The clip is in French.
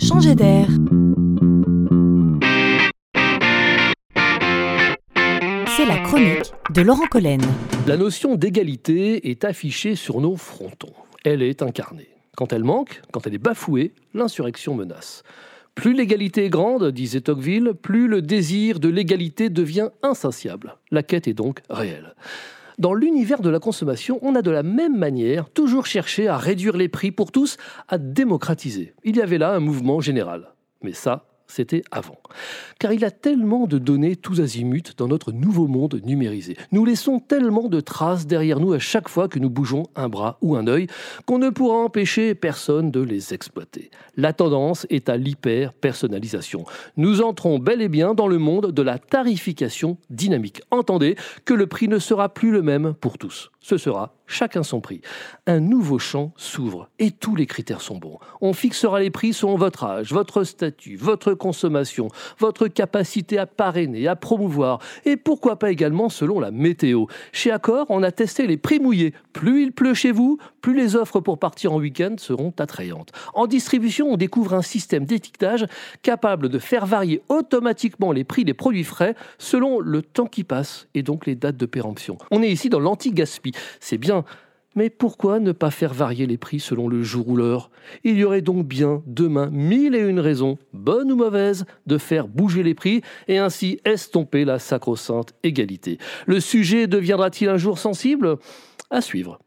Changer d'air. C'est la chronique de Laurent Collen. La notion d'égalité est affichée sur nos frontons. Elle est incarnée. Quand elle manque, quand elle est bafouée, l'insurrection menace. Plus l'égalité est grande, disait Tocqueville, plus le désir de l'égalité devient insatiable. La quête est donc réelle. Dans l'univers de la consommation, on a de la même manière toujours cherché à réduire les prix pour tous, à démocratiser. Il y avait là un mouvement général. Mais ça, c'était avant. Car il a tellement de données tous azimuts dans notre nouveau monde numérisé. Nous laissons tellement de traces derrière nous à chaque fois que nous bougeons un bras ou un œil qu'on ne pourra empêcher personne de les exploiter. La tendance est à l'hyper-personnalisation. Nous entrons bel et bien dans le monde de la tarification dynamique. Entendez que le prix ne sera plus le même pour tous. Ce sera chacun son prix. Un nouveau champ s'ouvre et tous les critères sont bons. On fixera les prix selon votre âge, votre statut, votre consommation, votre capacité à parrainer, à promouvoir et pourquoi pas également selon la météo. Chez Accor, on a testé les prix mouillés. Plus il pleut chez vous, plus les offres pour partir en week-end seront attrayantes. En distribution, on découvre un système d'étiquetage capable de faire varier automatiquement les prix des produits frais selon le temps qui passe et donc les dates de péremption. On est ici dans l'anti-gaspi. C'est bien, mais pourquoi ne pas faire varier les prix selon le jour ou l'heure? Il y aurait donc bien demain mille et une raisons, bonnes ou mauvaises, de faire bouger les prix et ainsi estomper la sacro-sainte égalité. Le sujet deviendra-t-il un jour sensible? À suivre.